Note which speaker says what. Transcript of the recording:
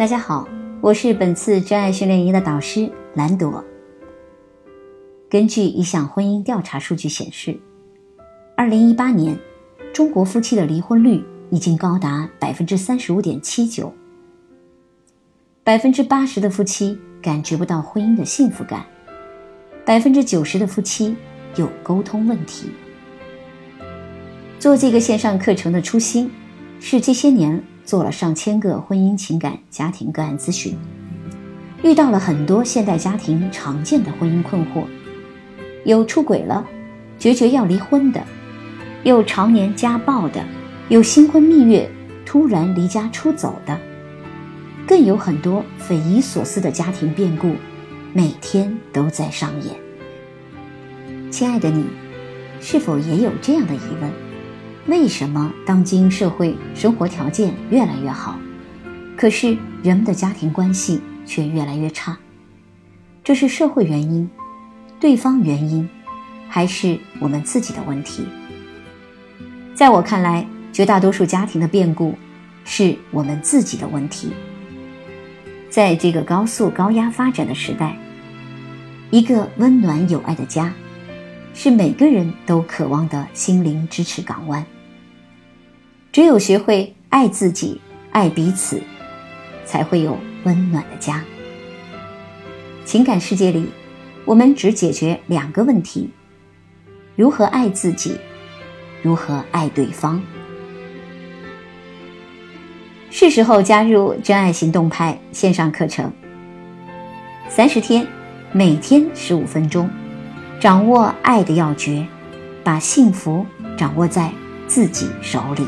Speaker 1: 大家好，我是本次真爱训练营的导师兰朵。根据一项婚姻调查数据显示，二零一八年中国夫妻的离婚率已经高达百分之三十五点七九，百分之八十的夫妻感觉不到婚姻的幸福感，百分之九十的夫妻有沟通问题。做这个线上课程的初心是这些年。做了上千个婚姻、情感、家庭个案咨询，遇到了很多现代家庭常见的婚姻困惑：有出轨了，决绝要离婚的；有常年家暴的；有新婚蜜月突然离家出走的；更有很多匪夷所思的家庭变故，每天都在上演。亲爱的你，是否也有这样的疑问？为什么当今社会生活条件越来越好，可是人们的家庭关系却越来越差？这是社会原因、对方原因，还是我们自己的问题？在我看来，绝大多数家庭的变故是我们自己的问题。在这个高速高压发展的时代，一个温暖有爱的家。是每个人都渴望的心灵支持港湾。只有学会爱自己、爱彼此，才会有温暖的家。情感世界里，我们只解决两个问题：如何爱自己，如何爱对方。是时候加入真爱行动派线上课程，三十天，每天十五分钟。掌握爱的要诀，把幸福掌握在自己手里。